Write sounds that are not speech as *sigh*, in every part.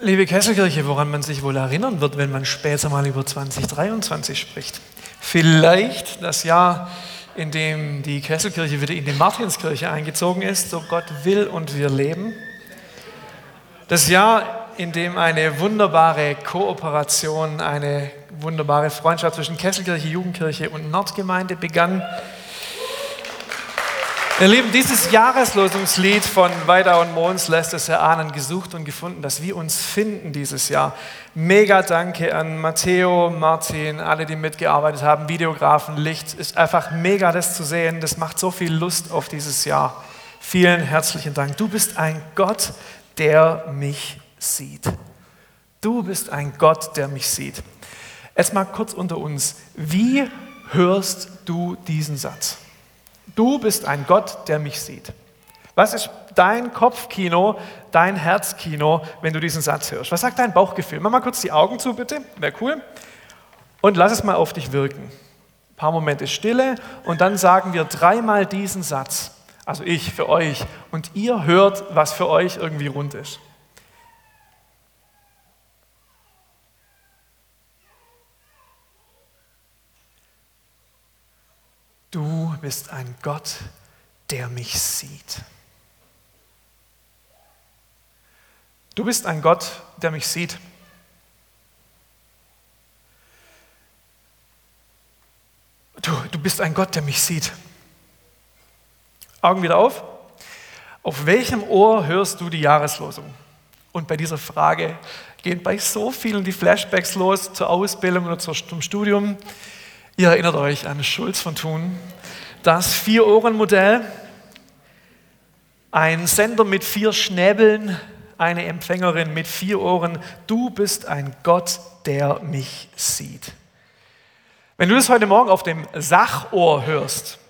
Liebe Kesselkirche, woran man sich wohl erinnern wird, wenn man später mal über 2023 spricht? Vielleicht das Jahr, in dem die Kesselkirche wieder in die Martinskirche eingezogen ist, so Gott will und wir leben. Das Jahr, in dem eine wunderbare Kooperation, eine wunderbare Freundschaft zwischen Kesselkirche, Jugendkirche und Nordgemeinde begann. Ihr Lieben, dieses Jahreslosungslied von Weidau und Mons lässt es erahnen, gesucht und gefunden, dass wir uns finden dieses Jahr. Mega Danke an Matteo, Martin, alle, die mitgearbeitet haben, Videografen, Licht. Ist einfach mega, das zu sehen. Das macht so viel Lust auf dieses Jahr. Vielen herzlichen Dank. Du bist ein Gott, der mich sieht. Du bist ein Gott, der mich sieht. Jetzt mal kurz unter uns. Wie hörst du diesen Satz? Du bist ein Gott, der mich sieht. Was ist dein Kopfkino, dein Herzkino, wenn du diesen Satz hörst? Was sagt dein Bauchgefühl? Mach mal kurz die Augen zu, bitte. Wäre cool. Und lass es mal auf dich wirken. Ein paar Momente Stille und dann sagen wir dreimal diesen Satz. Also ich für euch. Und ihr hört, was für euch irgendwie rund ist. Du bist ein Gott, der mich sieht. Du bist ein Gott, der mich sieht. Du, du bist ein Gott, der mich sieht. Augen wieder auf. Auf welchem Ohr hörst du die Jahreslosung? Und bei dieser Frage gehen bei so vielen die Flashbacks los zur Ausbildung oder zum Studium. Ihr erinnert euch an Schulz von Thun, das Vier-Ohren-Modell, ein Sender mit vier Schnäbeln, eine Empfängerin mit vier Ohren. Du bist ein Gott, der mich sieht. Wenn du das heute Morgen auf dem Sachohr hörst,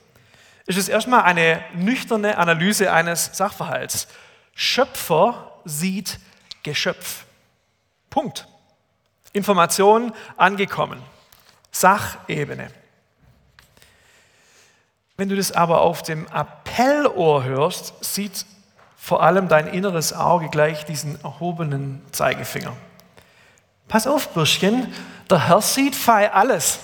ist es erstmal eine nüchterne Analyse eines Sachverhalts. Schöpfer sieht Geschöpf. Punkt. Information angekommen. Sachebene. Wenn du das aber auf dem Appellohr hörst, sieht vor allem dein inneres Auge gleich diesen erhobenen Zeigefinger. Pass auf, Bürschchen, der Herr sieht fei alles.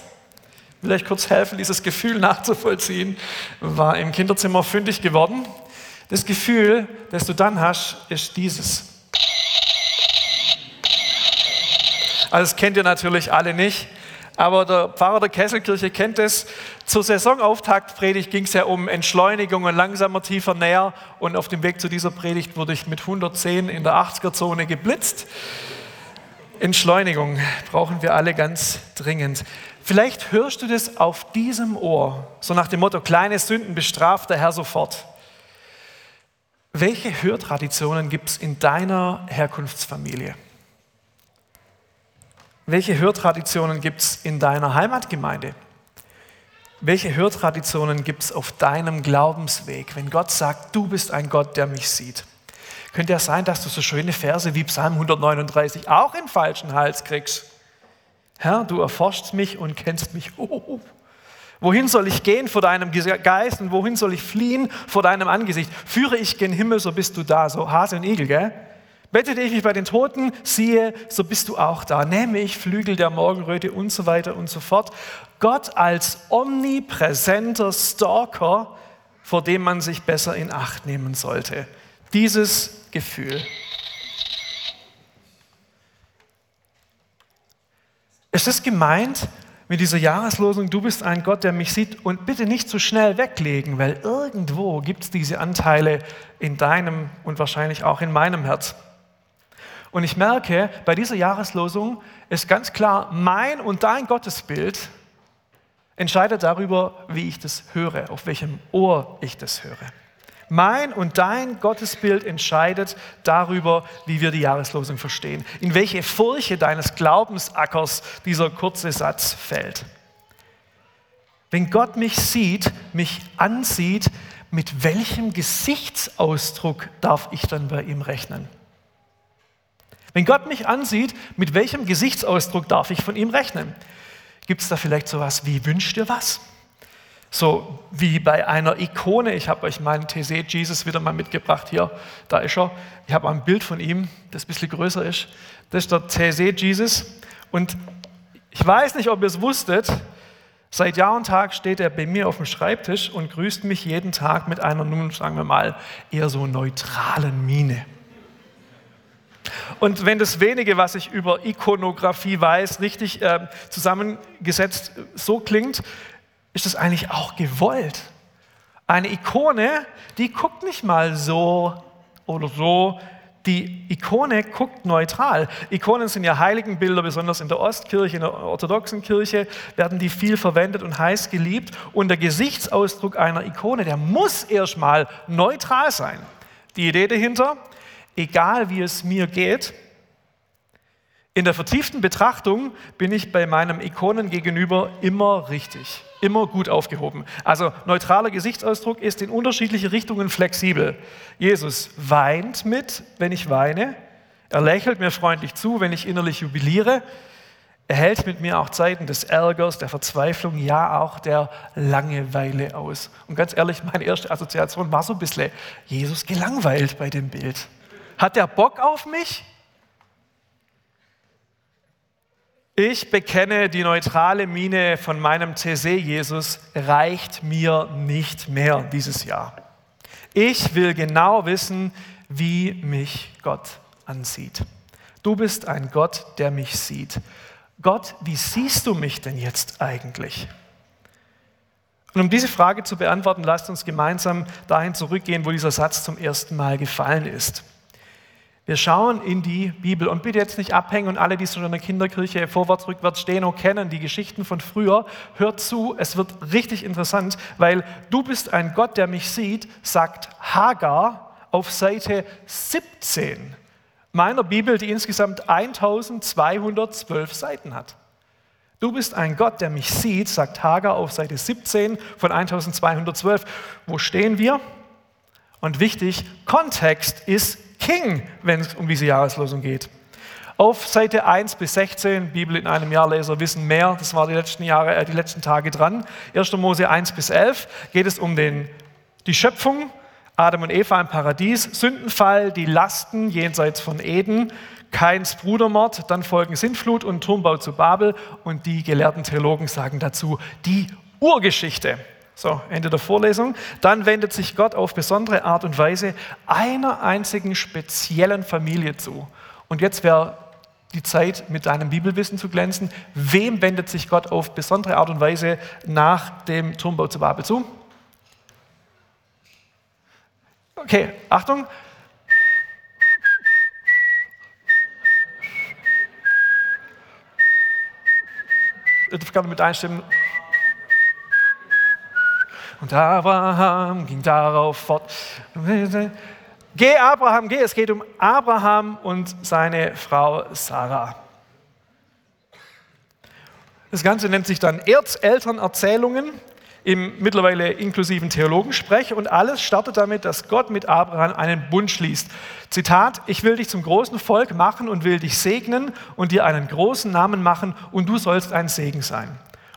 Will euch kurz helfen, dieses Gefühl nachzuvollziehen. War im Kinderzimmer fündig geworden. Das Gefühl, das du dann hast, ist dieses. Also das kennt ihr natürlich alle nicht aber der Pfarrer der Kesselkirche kennt es. Zur Saisonauftaktpredigt ging es ja um Entschleunigung und langsamer, tiefer, näher. Und auf dem Weg zu dieser Predigt wurde ich mit 110 in der 80er-Zone geblitzt. Entschleunigung brauchen wir alle ganz dringend. Vielleicht hörst du das auf diesem Ohr, so nach dem Motto, kleine Sünden bestraft der Herr sofort. Welche Hörtraditionen gibt es in deiner Herkunftsfamilie? Welche Hörtraditionen gibt es in deiner Heimatgemeinde? Welche Hörtraditionen gibt es auf deinem Glaubensweg, wenn Gott sagt, du bist ein Gott, der mich sieht? Könnte ja sein, dass du so schöne Verse wie Psalm 139 auch in falschen Hals kriegst. Herr, du erforschst mich und kennst mich. Oh, wohin soll ich gehen vor deinem Geist und wohin soll ich fliehen vor deinem Angesicht? Führe ich gen Himmel, so bist du da. So Hase und Igel, gell? Bettete ich mich bei den Toten, siehe, so bist du auch da. Nehme ich Flügel der Morgenröte und so weiter und so fort. Gott als omnipräsenter Stalker, vor dem man sich besser in Acht nehmen sollte. Dieses Gefühl. Ist es gemeint mit dieser Jahreslosung, du bist ein Gott, der mich sieht und bitte nicht zu schnell weglegen, weil irgendwo gibt es diese Anteile in deinem und wahrscheinlich auch in meinem Herz. Und ich merke, bei dieser Jahreslosung ist ganz klar, mein und dein Gottesbild entscheidet darüber, wie ich das höre, auf welchem Ohr ich das höre. Mein und dein Gottesbild entscheidet darüber, wie wir die Jahreslosung verstehen, in welche Furche deines Glaubensackers dieser kurze Satz fällt. Wenn Gott mich sieht, mich ansieht, mit welchem Gesichtsausdruck darf ich dann bei ihm rechnen? Wenn Gott mich ansieht, mit welchem Gesichtsausdruck darf ich von ihm rechnen? Gibt es da vielleicht sowas wie, wünsch dir was? So wie bei einer Ikone. Ich habe euch meinen TC Jesus wieder mal mitgebracht. Hier, da ist er. Ich habe ein Bild von ihm, das ein bisschen größer ist. Das ist der TC Jesus. Und ich weiß nicht, ob ihr es wusstet, seit Jahr und Tag steht er bei mir auf dem Schreibtisch und grüßt mich jeden Tag mit einer, nun sagen wir mal, eher so neutralen Miene. Und wenn das wenige, was ich über Ikonografie weiß, richtig äh, zusammengesetzt so klingt, ist das eigentlich auch gewollt. Eine Ikone, die guckt nicht mal so oder so, die Ikone guckt neutral. Ikonen sind ja Heiligenbilder, besonders in der Ostkirche, in der orthodoxen Kirche werden die viel verwendet und heiß geliebt. Und der Gesichtsausdruck einer Ikone, der muss erstmal neutral sein. Die Idee dahinter, egal wie es mir geht, in der vertieften Betrachtung bin ich bei meinem Ikonen gegenüber immer richtig, immer gut aufgehoben. Also neutraler Gesichtsausdruck ist in unterschiedliche Richtungen flexibel. Jesus weint mit, wenn ich weine. Er lächelt mir freundlich zu, wenn ich innerlich jubiliere. Er hält mit mir auch Zeiten des Ärgers, der Verzweiflung, ja auch der Langeweile aus. Und ganz ehrlich, meine erste Assoziation war so ein bisschen Jesus gelangweilt bei dem Bild. Hat er Bock auf mich? Ich bekenne, die neutrale Miene von meinem TC Jesus reicht mir nicht mehr dieses Jahr. Ich will genau wissen, wie mich Gott ansieht. Du bist ein Gott, der mich sieht. Gott, wie siehst du mich denn jetzt eigentlich? Und um diese Frage zu beantworten, lasst uns gemeinsam dahin zurückgehen, wo dieser Satz zum ersten Mal gefallen ist. Wir schauen in die Bibel und bitte jetzt nicht abhängen und alle, die schon in der Kinderkirche vorwärts, rückwärts stehen und kennen die Geschichten von früher, hört zu, es wird richtig interessant, weil du bist ein Gott, der mich sieht, sagt Hagar auf Seite 17 meiner Bibel, die insgesamt 1212 Seiten hat. Du bist ein Gott, der mich sieht, sagt Hagar auf Seite 17 von 1212. Wo stehen wir? Und wichtig, Kontext ist King, wenn es um diese Jahreslosung geht. Auf Seite 1 bis 16, Bibel in einem Jahr Leser wissen mehr, das war die letzten Jahre, äh, die letzten Tage dran. 1. Mose 1 bis 11 geht es um den, die Schöpfung, Adam und Eva im Paradies, Sündenfall, die Lasten jenseits von Eden, Keins Brudermord, dann folgen Sintflut und Turmbau zu Babel und die gelehrten Theologen sagen dazu die Urgeschichte. So, Ende der Vorlesung. Dann wendet sich Gott auf besondere Art und Weise einer einzigen speziellen Familie zu. Und jetzt wäre die Zeit, mit deinem Bibelwissen zu glänzen. Wem wendet sich Gott auf besondere Art und Weise nach dem Turmbau zu Babel zu? Okay, Achtung. Ich darf gerne mit einstimmen. Und Abraham ging darauf fort. Geh, Abraham, geh. Es geht um Abraham und seine Frau Sarah. Das Ganze nennt sich dann Erzelternerzählungen im mittlerweile inklusiven Theologensprech und alles startet damit, dass Gott mit Abraham einen Bund schließt. Zitat, ich will dich zum großen Volk machen und will dich segnen und dir einen großen Namen machen und du sollst ein Segen sein.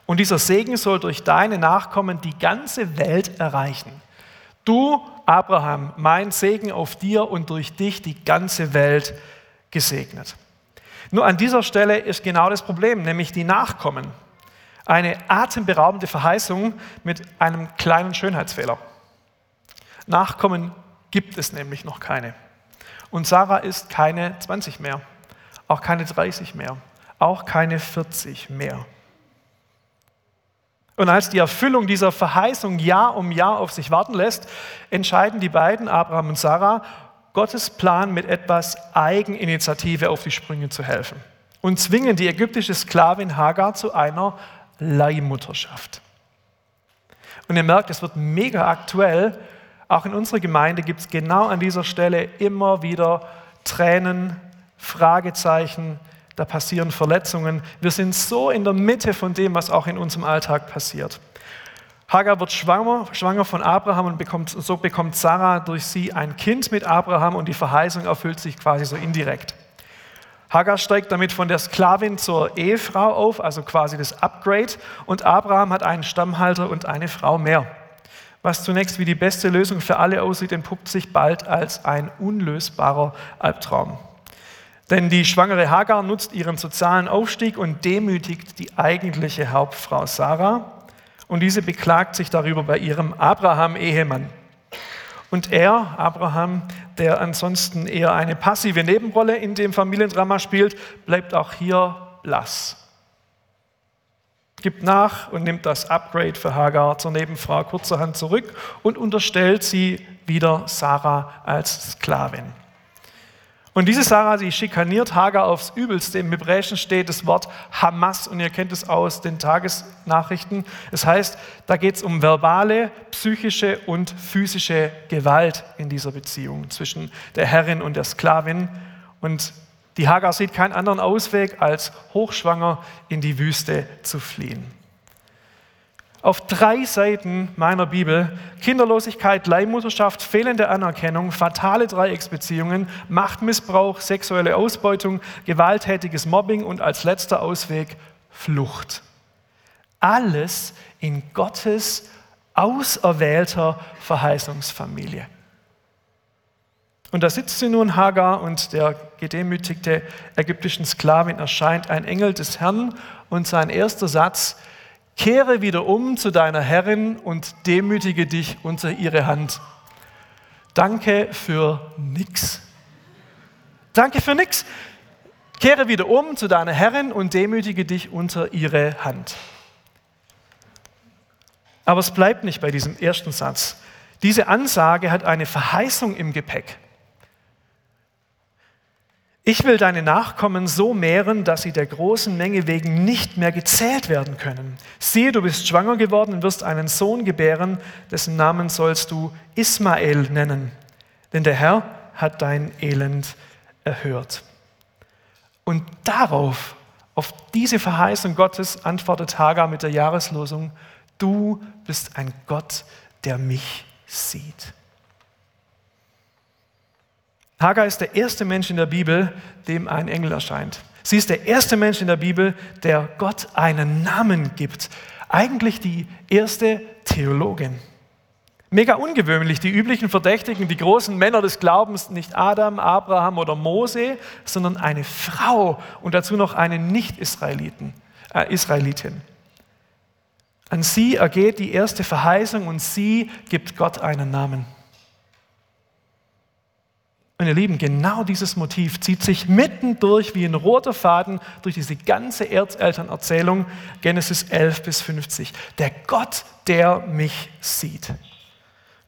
Und dieser Segen soll durch deine Nachkommen die ganze Welt erreichen. Du, Abraham, mein Segen auf dir und durch dich die ganze Welt gesegnet. Nur an dieser Stelle ist genau das Problem, nämlich die Nachkommen. Eine atemberaubende Verheißung mit einem kleinen Schönheitsfehler. Nachkommen gibt es nämlich noch keine. Und Sarah ist keine 20 mehr, auch keine 30 mehr, auch keine 40 mehr. Und als die Erfüllung dieser Verheißung Jahr um Jahr auf sich warten lässt, entscheiden die beiden, Abraham und Sarah, Gottes Plan mit etwas Eigeninitiative auf die Sprünge zu helfen und zwingen die ägyptische Sklavin Hagar zu einer Leihmutterschaft. Und ihr merkt, es wird mega aktuell. Auch in unserer Gemeinde gibt es genau an dieser Stelle immer wieder Tränen, Fragezeichen, da passieren Verletzungen. Wir sind so in der Mitte von dem, was auch in unserem Alltag passiert. Hagar wird schwanger, schwanger von Abraham und bekommt, so bekommt Sarah durch sie ein Kind mit Abraham und die Verheißung erfüllt sich quasi so indirekt. Hagar steigt damit von der Sklavin zur Ehefrau auf, also quasi das Upgrade. Und Abraham hat einen Stammhalter und eine Frau mehr. Was zunächst wie die beste Lösung für alle aussieht, entpuppt sich bald als ein unlösbarer Albtraum. Denn die schwangere Hagar nutzt ihren sozialen Aufstieg und demütigt die eigentliche Hauptfrau Sarah. Und diese beklagt sich darüber bei ihrem Abraham-Ehemann. Und er, Abraham, der ansonsten eher eine passive Nebenrolle in dem Familiendrama spielt, bleibt auch hier blass. Gibt nach und nimmt das Upgrade für Hagar zur Nebenfrau kurzerhand zurück und unterstellt sie wieder Sarah als Sklavin. Und diese Sarah, sie schikaniert Hagar aufs Übelste. Im Hebräischen steht das Wort Hamas und ihr kennt es aus den Tagesnachrichten. Das heißt, da geht es um verbale, psychische und physische Gewalt in dieser Beziehung zwischen der Herrin und der Sklavin. Und die Hagar sieht keinen anderen Ausweg, als hochschwanger in die Wüste zu fliehen auf drei Seiten meiner Bibel Kinderlosigkeit, Leihmutterschaft, fehlende Anerkennung, fatale Dreiecksbeziehungen, Machtmissbrauch, sexuelle Ausbeutung, gewalttätiges Mobbing und als letzter Ausweg Flucht. Alles in Gottes auserwählter Verheißungsfamilie. Und da sitzt sie nun, Hagar, und der gedemütigte ägyptischen Sklavin erscheint ein Engel des Herrn und sein erster Satz Kehre wieder um zu deiner Herrin und demütige dich unter ihre Hand. Danke für nix. Danke für nix. Kehre wieder um zu deiner Herrin und demütige dich unter ihre Hand. Aber es bleibt nicht bei diesem ersten Satz. Diese Ansage hat eine Verheißung im Gepäck. Ich will deine Nachkommen so mehren, dass sie der großen Menge wegen nicht mehr gezählt werden können. Siehe, du bist schwanger geworden und wirst einen Sohn gebären, dessen Namen sollst du Ismael nennen. Denn der Herr hat dein Elend erhört. Und darauf, auf diese Verheißung Gottes, antwortet Hagar mit der Jahreslosung, du bist ein Gott, der mich sieht. Hagar ist der erste Mensch in der Bibel, dem ein Engel erscheint. Sie ist der erste Mensch in der Bibel, der Gott einen Namen gibt. Eigentlich die erste Theologin. Mega ungewöhnlich, die üblichen Verdächtigen, die großen Männer des Glaubens, nicht Adam, Abraham oder Mose, sondern eine Frau und dazu noch eine Nicht-Israelitin. Äh, An sie ergeht die erste Verheißung und sie gibt Gott einen Namen. Meine Lieben, genau dieses Motiv zieht sich mittendurch wie ein roter Faden durch diese ganze Erzelternerzählung, Genesis 11 bis 50. Der Gott, der mich sieht.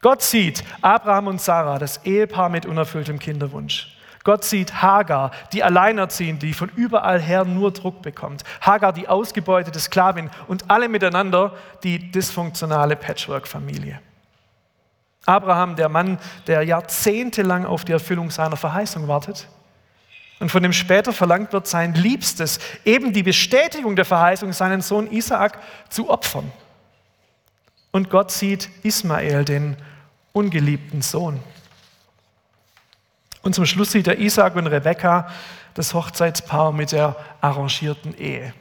Gott sieht Abraham und Sarah, das Ehepaar mit unerfülltem Kinderwunsch. Gott sieht Hagar, die Alleinerziehende, die von überall her nur Druck bekommt. Hagar, die ausgebeutete Sklavin und alle miteinander die dysfunktionale Patchwork-Familie. Abraham, der Mann, der jahrzehntelang auf die Erfüllung seiner Verheißung wartet und von dem später verlangt wird, sein Liebstes, eben die Bestätigung der Verheißung, seinen Sohn Isaak zu opfern. Und Gott sieht Ismael, den ungeliebten Sohn. Und zum Schluss sieht er Isaak und Rebekka, das Hochzeitspaar mit der arrangierten Ehe.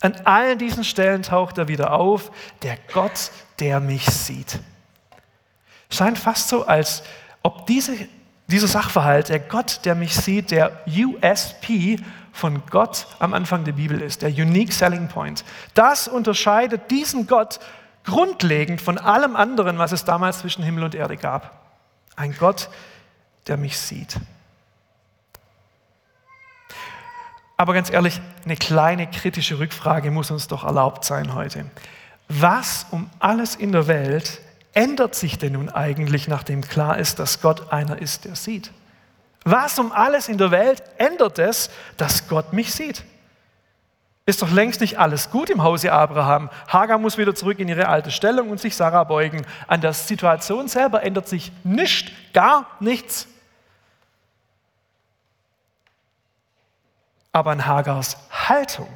An allen diesen Stellen taucht er wieder auf, der Gott, der mich sieht scheint fast so, als ob diese, dieser Sachverhalt, der Gott, der mich sieht, der USP von Gott am Anfang der Bibel ist, der Unique Selling Point. Das unterscheidet diesen Gott grundlegend von allem anderen, was es damals zwischen Himmel und Erde gab. Ein Gott, der mich sieht. Aber ganz ehrlich, eine kleine kritische Rückfrage muss uns doch erlaubt sein heute. Was um alles in der Welt ändert sich denn nun eigentlich, nachdem klar ist, dass Gott einer ist, der sieht? Was um alles in der Welt ändert es, dass Gott mich sieht? Ist doch längst nicht alles gut im Hause Abraham. Hagar muss wieder zurück in ihre alte Stellung und sich Sarah beugen. An der Situation selber ändert sich nichts, gar nichts. Aber an Hagars Haltung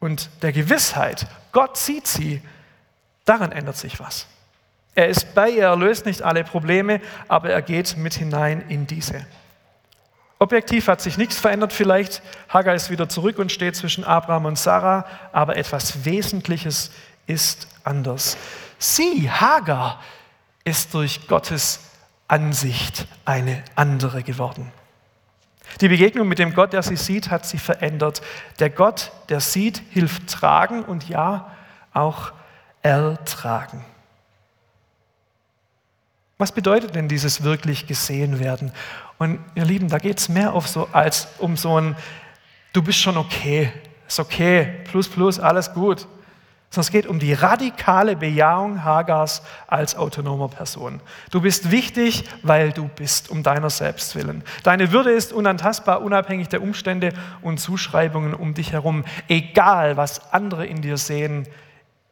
und der Gewissheit, Gott sieht sie, daran ändert sich was. Er ist bei ihr, er löst nicht alle Probleme, aber er geht mit hinein in diese. Objektiv hat sich nichts verändert vielleicht. Hagar ist wieder zurück und steht zwischen Abraham und Sarah, aber etwas Wesentliches ist anders. Sie, Hagar, ist durch Gottes Ansicht eine andere geworden. Die Begegnung mit dem Gott, der sie sieht, hat sie verändert. Der Gott, der sieht, hilft tragen und ja, auch ertragen. Was bedeutet denn dieses wirklich gesehen werden? Und ihr Lieben, da geht es mehr auf so, als um so ein, du bist schon okay, ist okay, plus, plus, alles gut sondern es geht um die radikale Bejahung Hagars als autonomer Person. Du bist wichtig, weil du bist, um deiner selbst willen. Deine Würde ist unantastbar, unabhängig der Umstände und Zuschreibungen um dich herum. Egal, was andere in dir sehen,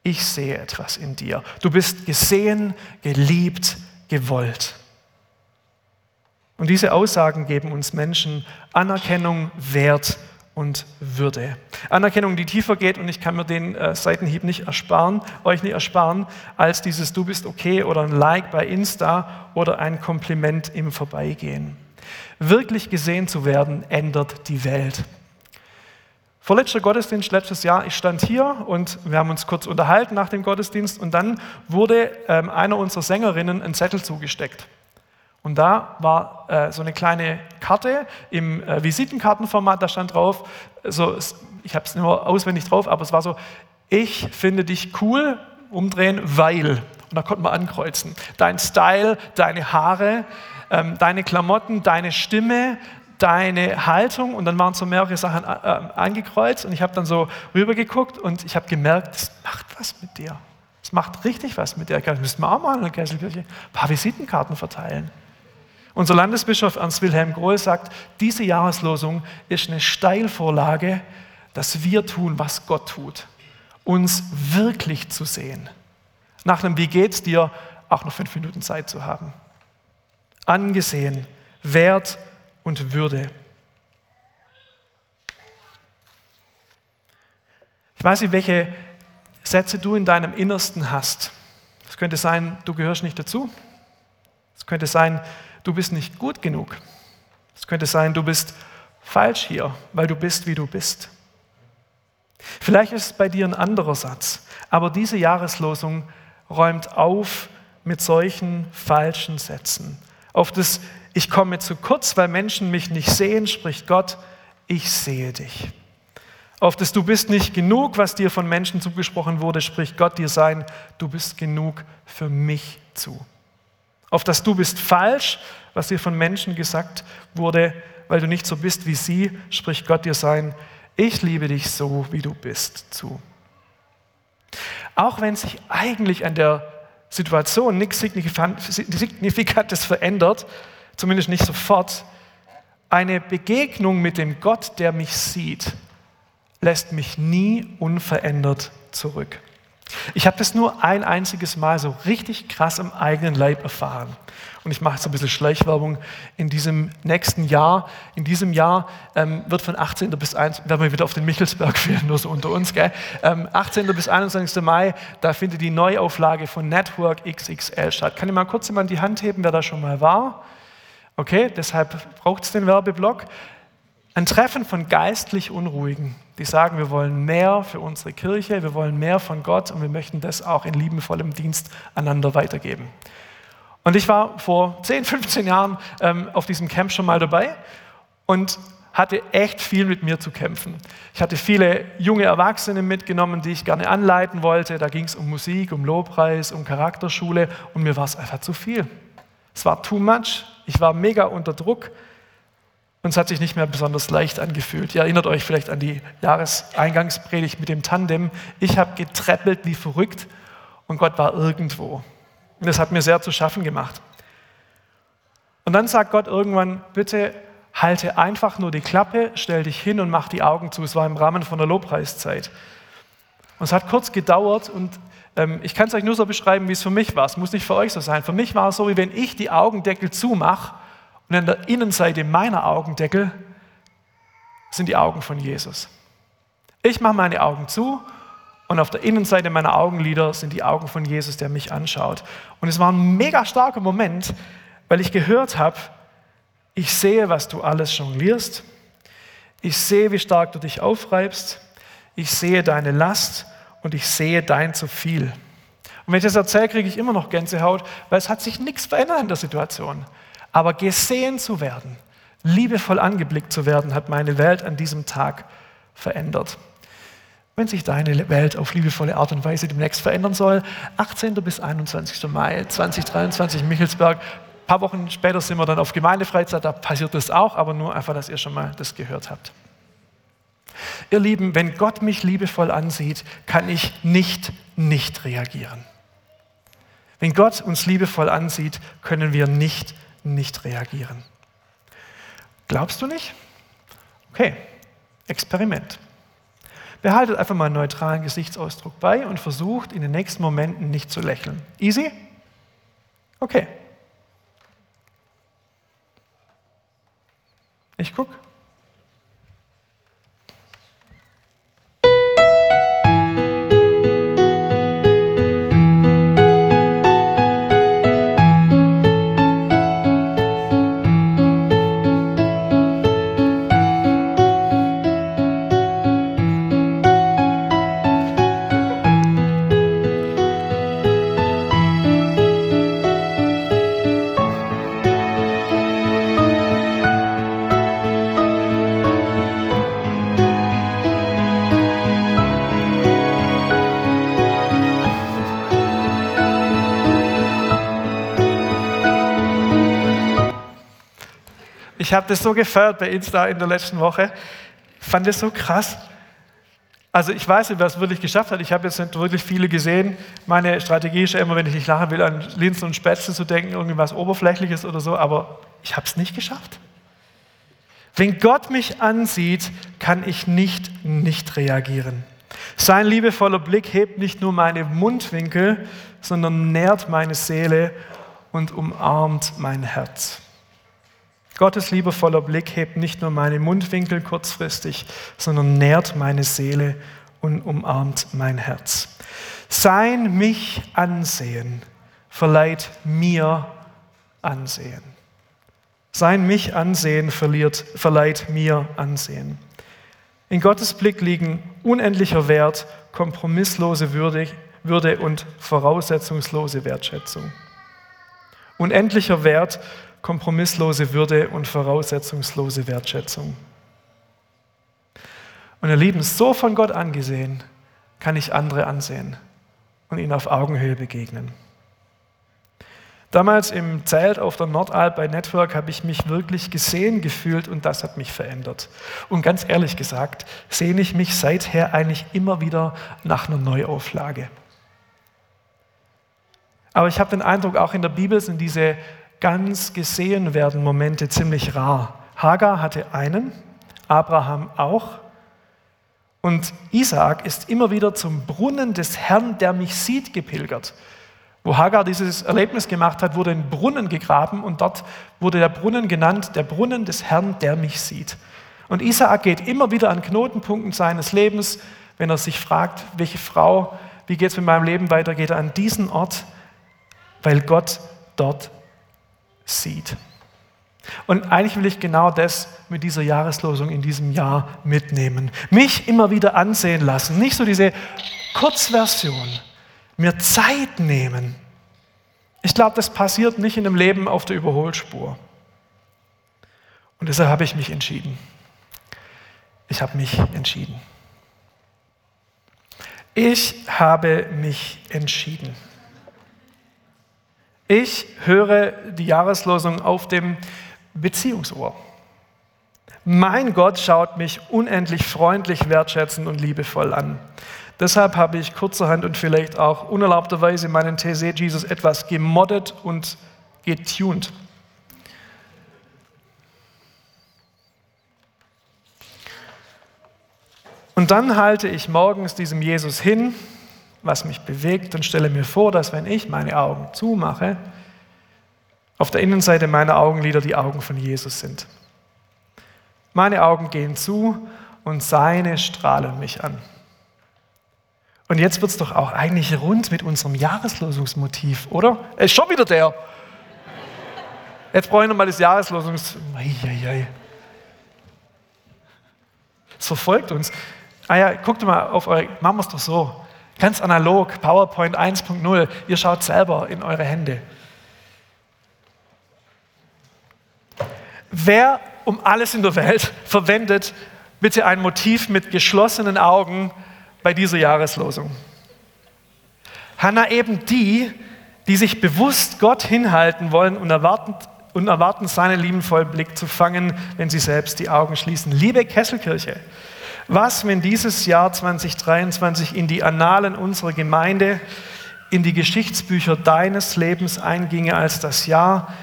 ich sehe etwas in dir. Du bist gesehen, geliebt, gewollt. Und diese Aussagen geben uns Menschen Anerkennung, Wert und Würde. Anerkennung, die tiefer geht und ich kann mir den äh, Seitenhieb nicht ersparen, euch nicht ersparen, als dieses Du bist okay oder ein Like bei Insta oder ein Kompliment im Vorbeigehen. Wirklich gesehen zu werden, ändert die Welt. Vorletzter Gottesdienst letztes Jahr, ich stand hier und wir haben uns kurz unterhalten nach dem Gottesdienst und dann wurde ähm, einer unserer Sängerinnen ein Zettel zugesteckt. Und da war äh, so eine kleine Karte im äh, Visitenkartenformat, da stand drauf, so, ich habe es nur auswendig drauf, aber es war so, ich finde dich cool, umdrehen, weil. Und da konnte man ankreuzen. Dein Style, deine Haare, ähm, deine Klamotten, deine Stimme, deine Haltung und dann waren so mehrere Sachen äh, äh angekreuzt und ich habe dann so rübergeguckt und ich habe gemerkt, das macht was mit dir. Das macht richtig was mit dir. Das müssten wir auch mal in der Kesselkirche ein paar Visitenkarten verteilen. Unser Landesbischof Ernst Wilhelm Grohl sagt, diese Jahreslosung ist eine Steilvorlage, dass wir tun, was Gott tut. Uns wirklich zu sehen. Nach einem Wie geht's dir auch noch fünf Minuten Zeit zu haben. Angesehen, Wert und Würde. Ich weiß nicht, welche Sätze du in deinem Innersten hast. Es könnte sein, du gehörst nicht dazu. Es könnte sein, du bist nicht gut genug. Es könnte sein, du bist falsch hier, weil du bist, wie du bist. Vielleicht ist es bei dir ein anderer Satz, aber diese Jahreslosung räumt auf mit solchen falschen Sätzen. Auf das Ich komme zu kurz, weil Menschen mich nicht sehen, spricht Gott, ich sehe dich. Auf das Du bist nicht genug, was dir von Menschen zugesprochen wurde, spricht Gott dir sein, du bist genug für mich zu auf das Du bist falsch, was dir von Menschen gesagt wurde, weil du nicht so bist wie sie, spricht Gott dir sein, ich liebe dich so, wie du bist, zu. Auch wenn sich eigentlich an der Situation nichts Signifikantes verändert, zumindest nicht sofort, eine Begegnung mit dem Gott, der mich sieht, lässt mich nie unverändert zurück. Ich habe das nur ein einziges Mal so richtig krass im eigenen Leib erfahren. Und ich mache jetzt ein bisschen Schleichwerbung. In diesem nächsten Jahr, in diesem Jahr ähm, wird von 18. bis 1. werden wir wieder auf den Michelsberg führen, nur so unter uns, gell? Ähm, 18. bis 21. Mai, da findet die Neuauflage von Network XXL statt. Kann ich mal kurz jemand die Hand heben, wer da schon mal war? Okay, deshalb braucht es den Werbeblock. Ein Treffen von geistlich Unruhigen, die sagen, wir wollen mehr für unsere Kirche, wir wollen mehr von Gott und wir möchten das auch in liebenvollem Dienst einander weitergeben. Und ich war vor 10, 15 *laughs* Jahren ähm, auf diesem Camp schon mal dabei und hatte echt viel mit mir zu kämpfen. Ich hatte viele junge Erwachsene mitgenommen, die ich gerne anleiten wollte. Da ging es um Musik, um Lobpreis, um Charakterschule und mir war es einfach zu viel. Es war too much. Ich war mega unter Druck. Und es hat sich nicht mehr besonders leicht angefühlt. Ihr erinnert euch vielleicht an die Jahreseingangspredigt mit dem Tandem. Ich habe getreppelt wie verrückt und Gott war irgendwo. Und das hat mir sehr zu schaffen gemacht. Und dann sagt Gott irgendwann, bitte halte einfach nur die Klappe, stell dich hin und mach die Augen zu. Es war im Rahmen von der Lobpreiszeit. Und es hat kurz gedauert und ich kann es euch nur so beschreiben, wie es für mich war. Es muss nicht für euch so sein. Für mich war es so, wie wenn ich die Augendeckel zumache und an der Innenseite meiner Augendeckel sind die Augen von Jesus. Ich mache meine Augen zu und auf der Innenseite meiner Augenlider sind die Augen von Jesus, der mich anschaut. Und es war ein mega starker Moment, weil ich gehört habe, Ich sehe, was du alles jonglierst. Ich sehe, wie stark du dich aufreibst. Ich sehe deine Last und ich sehe dein zu viel. Und wenn ich das erzähle, kriege ich immer noch Gänsehaut, weil es hat sich nichts verändert in der Situation. Aber gesehen zu werden, liebevoll angeblickt zu werden, hat meine Welt an diesem Tag verändert. Wenn sich deine Welt auf liebevolle Art und Weise demnächst verändern soll, 18. bis 21. Mai 2023 Michelsberg, ein paar Wochen später sind wir dann auf Gemeindefreizeit, da passiert das auch, aber nur einfach, dass ihr schon mal das gehört habt. Ihr Lieben, wenn Gott mich liebevoll ansieht, kann ich nicht nicht reagieren. Wenn Gott uns liebevoll ansieht, können wir nicht nicht reagieren. Glaubst du nicht? Okay, Experiment. Behaltet einfach mal einen neutralen Gesichtsausdruck bei und versucht in den nächsten Momenten nicht zu lächeln. Easy? Okay. Ich gucke. Ich habe das so gefeiert bei Insta in der letzten Woche. Ich fand das so krass. Also ich weiß nicht, wer es wirklich geschafft hat. Ich habe jetzt nicht wirklich viele gesehen. Meine Strategie ist ja immer, wenn ich nicht lachen will, an Linsen und Spätzle zu denken, irgendwas Oberflächliches oder so, aber ich habe es nicht geschafft. Wenn Gott mich ansieht, kann ich nicht nicht reagieren. Sein liebevoller Blick hebt nicht nur meine Mundwinkel, sondern nährt meine Seele und umarmt mein Herz. Gottes liebevoller Blick hebt nicht nur meine Mundwinkel kurzfristig, sondern nährt meine Seele und umarmt mein Herz. Sein mich ansehen verleiht mir Ansehen. Sein mich ansehen verliert, verleiht mir Ansehen. In Gottes Blick liegen unendlicher Wert, kompromisslose Würde, Würde und voraussetzungslose Wertschätzung. Unendlicher Wert kompromisslose Würde und voraussetzungslose Wertschätzung. Und ihr Lieben, so von Gott angesehen, kann ich andere ansehen und ihnen auf Augenhöhe begegnen. Damals im Zelt auf der Nordalp bei Network habe ich mich wirklich gesehen gefühlt und das hat mich verändert. Und ganz ehrlich gesagt, sehne ich mich seither eigentlich immer wieder nach einer Neuauflage. Aber ich habe den Eindruck, auch in der Bibel sind diese ganz gesehen werden Momente ziemlich rar. Hagar hatte einen, Abraham auch. Und Isaak ist immer wieder zum Brunnen des Herrn, der mich sieht, gepilgert. Wo Hagar dieses Erlebnis gemacht hat, wurde ein Brunnen gegraben und dort wurde der Brunnen genannt, der Brunnen des Herrn, der mich sieht. Und Isaak geht immer wieder an Knotenpunkten seines Lebens, wenn er sich fragt, welche Frau, wie geht es mit meinem Leben weiter, geht er an diesen Ort, weil Gott dort sieht. Und eigentlich will ich genau das mit dieser Jahreslosung in diesem Jahr mitnehmen. Mich immer wieder ansehen lassen, nicht so diese Kurzversion, mir Zeit nehmen. Ich glaube, das passiert nicht in dem Leben auf der Überholspur. Und deshalb habe ich mich entschieden. Ich habe mich entschieden. Ich habe mich entschieden. Ich höre die Jahreslosung auf dem Beziehungsohr. Mein Gott schaut mich unendlich freundlich, wertschätzend und liebevoll an. Deshalb habe ich kurzerhand und vielleicht auch unerlaubterweise meinen TC Jesus etwas gemoddet und getuned. Und dann halte ich morgens diesem Jesus hin was mich bewegt und stelle mir vor, dass wenn ich meine Augen zumache, auf der Innenseite meiner Augenlider die Augen von Jesus sind. Meine Augen gehen zu und seine strahlen mich an. Und jetzt wird es doch auch eigentlich rund mit unserem Jahreslosungsmotiv, oder? Es ist schon wieder der. Jetzt brauche ich nochmal das Jahreslosungs... Es verfolgt uns. Ah ja, guckt mal auf eure... Machen wir es doch so. Ganz analog, PowerPoint 1.0. Ihr schaut selber in eure Hände. Wer um alles in der Welt *laughs* verwendet bitte ein Motiv mit geschlossenen Augen bei dieser Jahreslosung? Hannah eben die, die sich bewusst Gott hinhalten wollen und erwarten, und erwarten seinen liebenvollen Blick zu fangen, wenn sie selbst die Augen schließen. Liebe Kesselkirche, was, wenn dieses Jahr 2023 in die Annalen unserer Gemeinde, in die Geschichtsbücher deines Lebens einginge als das Jahr,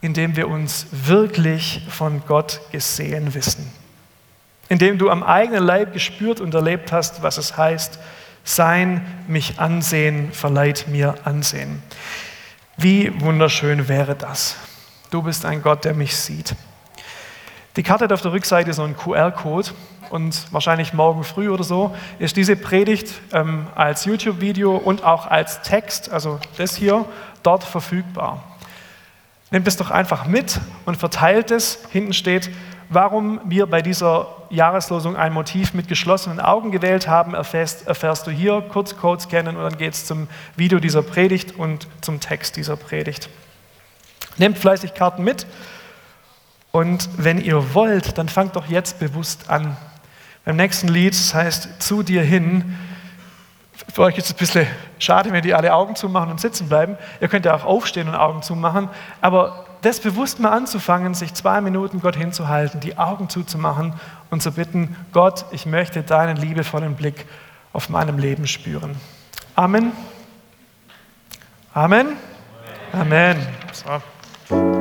in dem wir uns wirklich von Gott gesehen wissen? In dem du am eigenen Leib gespürt und erlebt hast, was es heißt, sein, mich ansehen, verleiht mir Ansehen. Wie wunderschön wäre das. Du bist ein Gott, der mich sieht. Die Karte hat auf der Rückseite so einen QR-Code und wahrscheinlich morgen früh oder so ist diese Predigt ähm, als YouTube-Video und auch als Text, also das hier, dort verfügbar. Nehmt es doch einfach mit und verteilt es. Hinten steht, warum wir bei dieser Jahreslosung ein Motiv mit geschlossenen Augen gewählt haben, erfährst, erfährst du hier. Kurz Code scannen und dann geht es zum Video dieser Predigt und zum Text dieser Predigt. Nehmt fleißig Karten mit und wenn ihr wollt, dann fangt doch jetzt bewusst an. Beim nächsten Lied, das heißt Zu dir hin, für euch ist es ein bisschen schade, wenn die alle Augen zumachen und sitzen bleiben. Ihr könnt ja auch aufstehen und Augen zumachen, aber das bewusst mal anzufangen, sich zwei Minuten Gott hinzuhalten, die Augen zuzumachen und zu bitten, Gott, ich möchte deinen liebevollen Blick auf meinem Leben spüren. Amen. Amen. Amen. So.